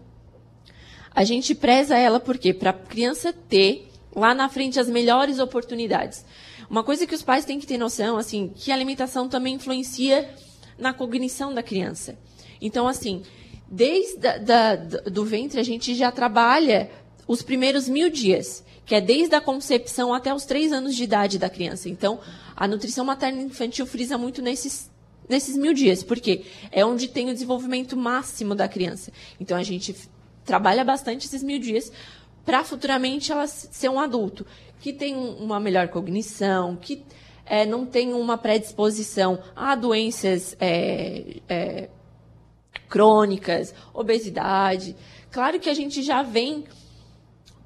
a gente preza ela por quê? Para a criança ter lá na frente as melhores oportunidades. Uma coisa que os pais têm que ter noção, assim, que a alimentação também influencia na cognição da criança. Então, assim, desde da, da, do ventre a gente já trabalha os primeiros mil dias que é desde a concepção até os três anos de idade da criança. Então, a nutrição materna infantil frisa muito nesses, nesses mil dias, porque é onde tem o desenvolvimento máximo da criança. Então, a gente trabalha bastante esses mil dias para futuramente ela ser um adulto que tem uma melhor cognição, que é, não tem uma predisposição a doenças é, é, crônicas, obesidade. Claro que a gente já vem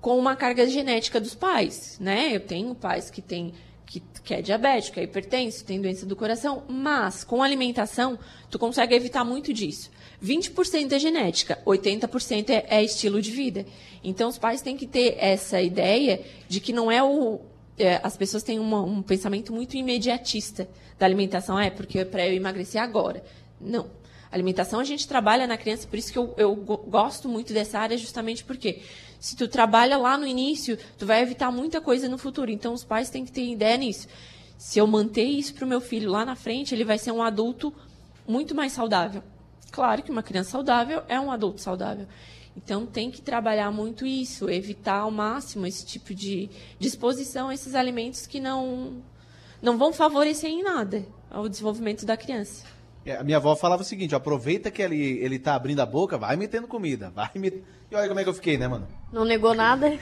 com uma carga genética dos pais, né? Eu tenho pais que têm que, que é diabético, é hipertenso, tem doença do coração, mas com alimentação tu consegue evitar muito disso. 20% é genética, 80% é, é estilo de vida. Então os pais têm que ter essa ideia de que não é o é, as pessoas têm uma, um pensamento muito imediatista da alimentação, é porque é para eu emagrecer agora. Não. Alimentação a gente trabalha na criança, por isso que eu, eu gosto muito dessa área, justamente porque se tu trabalha lá no início, tu vai evitar muita coisa no futuro. Então, os pais têm que ter ideia nisso. Se eu manter isso para o meu filho lá na frente, ele vai ser um adulto muito mais saudável. Claro que uma criança saudável é um adulto saudável. Então, tem que trabalhar muito isso, evitar ao máximo esse tipo de disposição a esses alimentos que não, não vão favorecer em nada ao desenvolvimento da criança. É, a minha avó falava o seguinte: aproveita que ele, ele tá abrindo a boca, vai metendo comida, vai metendo. E olha como é que eu fiquei, né, mano? Não negou nada.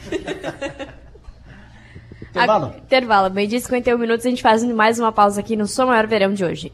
Intervalo? A, intervalo. Meio dia 51 minutos, a gente faz mais uma pausa aqui no Som Maior Verão de hoje.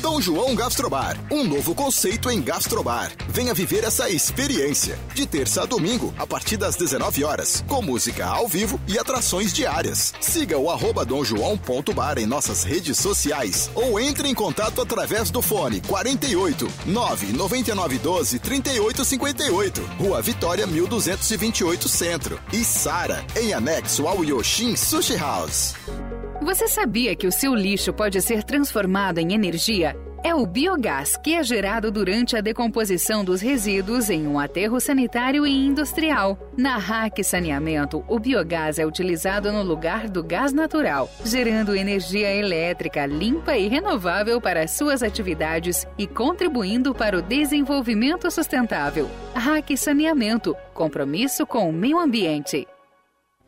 Dom João Gastrobar, um novo conceito em gastrobar. Venha viver essa experiência. De terça a domingo, a partir das 19 horas, com música ao vivo e atrações diárias. Siga o arroba domjoão.bar em nossas redes sociais ou entre em contato através do fone 48 99912 3858, Rua Vitória 1228 Centro e Sara, em anexo ao Yoshin Sushi House. Você sabia que o seu lixo pode ser transformado em energia? É o biogás que é gerado durante a decomposição dos resíduos em um aterro sanitário e industrial. Na RAC Saneamento, o biogás é utilizado no lugar do gás natural, gerando energia elétrica limpa e renovável para suas atividades e contribuindo para o desenvolvimento sustentável. RAC Saneamento compromisso com o meio ambiente.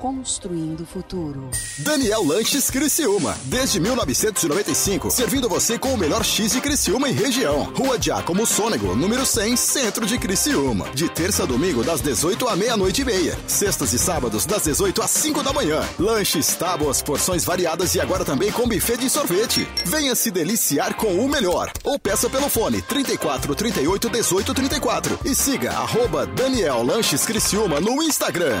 construindo o futuro. Daniel Lanches Criciúma, desde 1995, servindo você com o melhor X de Criciúma e região. Rua Giacomo Sônego, número 100, centro de Criciúma. De terça a domingo, das 18 à meia-noite e meia. Sextas e sábados, das 18 às 5 da manhã. Lanches, tábuas, porções variadas e agora também com buffet de sorvete. Venha se deliciar com o melhor. Ou peça pelo fone 34 38 18 34 e siga arroba Daniel Lanches Criciúma no Instagram.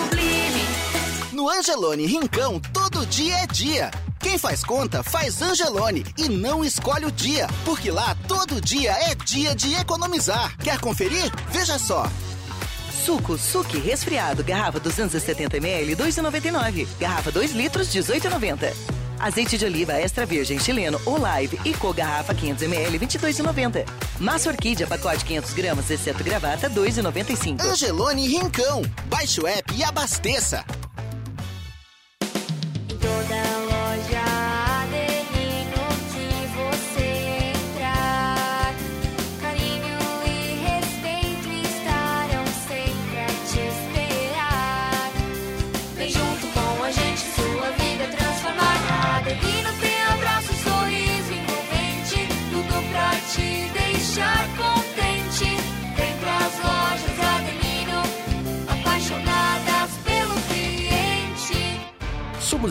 sublime. No Angelone Rincão, todo dia é dia. Quem faz conta, faz Angelone e não escolhe o dia, porque lá todo dia é dia de economizar. Quer conferir? Veja só. Suco, suque, resfriado, garrafa 270ml, 2,99. Garrafa 2 litros, 18,90. Azeite de oliva extra virgem chileno Olive e co garrafa 500ml, 22,90. Massa orquídea pacote 500 gramas, exceto gravata, 2,95. Angelone Rincão. Baixe o app e abasteça.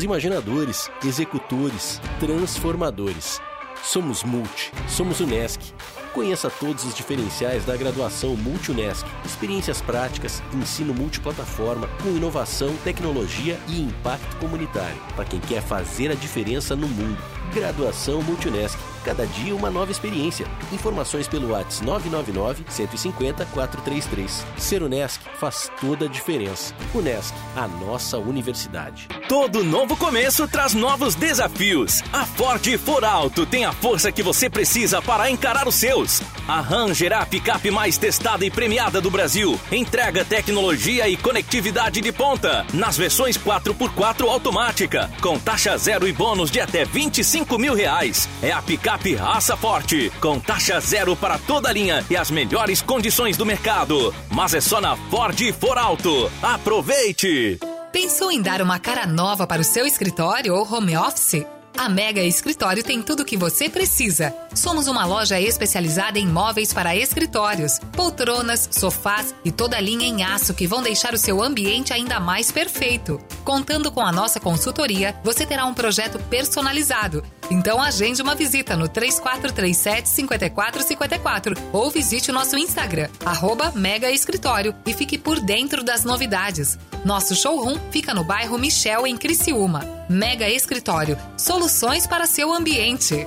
Somos imaginadores, executores, transformadores. Somos Multi, somos Unesc. Conheça todos os diferenciais da graduação Multi-Unesc. Experiências práticas, ensino multiplataforma, com inovação, tecnologia e impacto comunitário. Para quem quer fazer a diferença no mundo. Graduação Multi-Unesc. Cada dia uma nova experiência. Informações pelo WhatsApp 999 150 433. Ser Unesc faz toda a diferença. Unesc, a nossa universidade. Todo novo começo traz novos desafios. A Ford For Alto tem a força que você precisa para encarar os seus. A Ram gerá a picape mais testada e premiada do Brasil. Entrega tecnologia e conectividade de ponta. Nas versões 4x4 automática. Com taxa zero e bônus de até 25 mil reais. É a picape raça forte. Com taxa zero para toda linha e as melhores condições do mercado. Mas é só na Ford For Alto. Aproveite! Pensou em dar uma cara nova para o seu escritório ou home office? A Mega Escritório tem tudo o que você precisa. Somos uma loja especializada em móveis para escritórios, poltronas, sofás e toda a linha em aço que vão deixar o seu ambiente ainda mais perfeito. Contando com a nossa consultoria, você terá um projeto personalizado. Então agende uma visita no 3437 5454 ou visite o nosso Instagram, arroba Mega Escritório e fique por dentro das novidades. Nosso showroom fica no bairro Michel, em Criciúma. Mega Escritório, soluções para seu ambiente.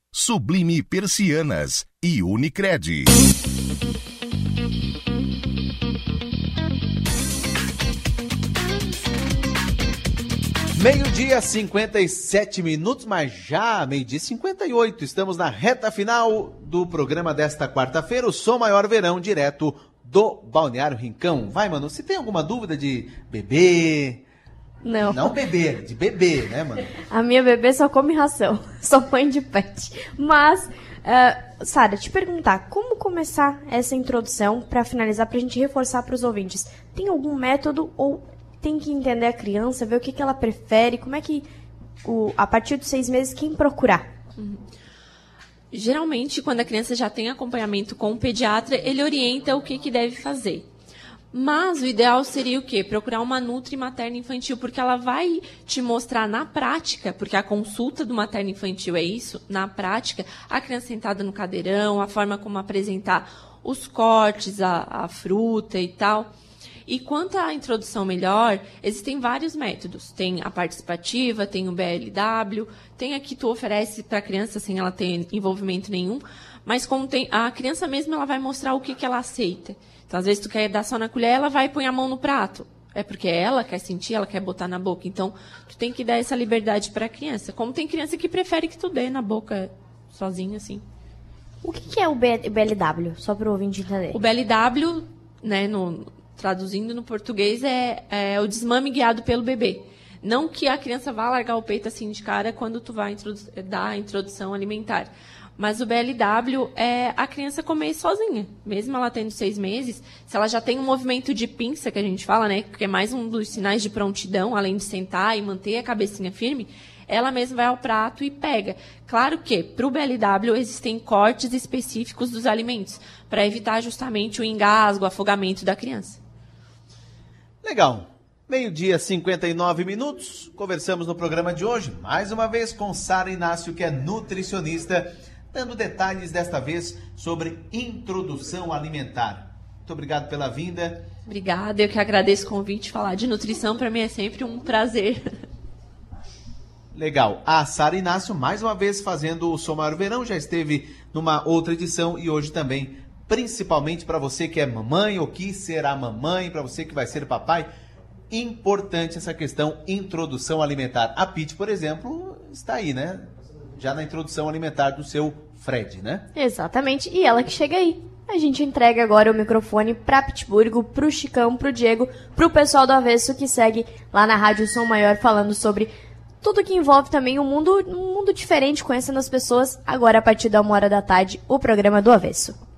Sublime Persianas e Unicred. Meio-dia, 57 minutos, mas já meio-dia 58. Estamos na reta final do programa desta quarta-feira, o Som Maior Verão, direto do Balneário Rincão. Vai, mano, se tem alguma dúvida de bebê. Não. Não beber, de beber, né, mano? A minha bebê só come ração, [LAUGHS] só mãe de pet. Mas, uh, Sara, te perguntar, como começar essa introdução para finalizar, pra gente reforçar para os ouvintes? Tem algum método ou tem que entender a criança, ver o que, que ela prefere, como é que, o, a partir dos seis meses, quem procurar? Geralmente, quando a criança já tem acompanhamento com o pediatra, ele orienta o que, que deve fazer. Mas o ideal seria o quê? Procurar uma nutri materna infantil, porque ela vai te mostrar na prática, porque a consulta do materno infantil é isso, na prática, a criança sentada no cadeirão, a forma como apresentar os cortes, a, a fruta e tal. E quanto à introdução melhor, existem vários métodos. Tem a participativa, tem o BLW, tem a que tu oferece para a criança sem ela ter envolvimento nenhum, mas a criança mesma ela vai mostrar o que, que ela aceita. Então, às vezes tu quer dar só na colher, ela vai pôr a mão no prato. É porque ela quer sentir, ela quer botar na boca. Então, tu tem que dar essa liberdade para a criança. Como tem criança que prefere que tu dê na boca sozinha assim. O que, que é o BLW? Só para o ouvinte entender. O BLW, né, no, traduzindo no português, é, é o desmame guiado pelo bebê. Não que a criança vá largar o peito assim de cara quando tu vai dar a introdução alimentar. Mas o BLW é a criança comer sozinha. Mesmo ela tendo seis meses, se ela já tem um movimento de pinça, que a gente fala, né? Que é mais um dos sinais de prontidão, além de sentar e manter a cabecinha firme, ela mesma vai ao prato e pega. Claro que, para o BLW, existem cortes específicos dos alimentos, para evitar justamente o engasgo, o afogamento da criança. Legal. Meio-dia, 59 minutos. Conversamos no programa de hoje, mais uma vez, com Sara Inácio, que é nutricionista, dando detalhes desta vez sobre introdução alimentar. Muito obrigado pela vinda. Obrigada, eu que agradeço o convite. Falar de nutrição para mim é sempre um prazer. Legal. A Sara Inácio, mais uma vez, fazendo o Som Maior Verão, já esteve numa outra edição e hoje também, principalmente para você que é mamãe ou que será mamãe, para você que vai ser papai, importante essa questão introdução alimentar. A Pete, por exemplo, está aí, né? Já na introdução alimentar do seu Fred, né? Exatamente, e ela que chega aí. A gente entrega agora o microfone pra Pittsburgh, pro Chicão, pro Diego, pro pessoal do Avesso que segue lá na Rádio Som Maior falando sobre tudo que envolve também um mundo, um mundo diferente, conhecendo as pessoas. Agora, a partir da uma hora da tarde, o programa do Avesso.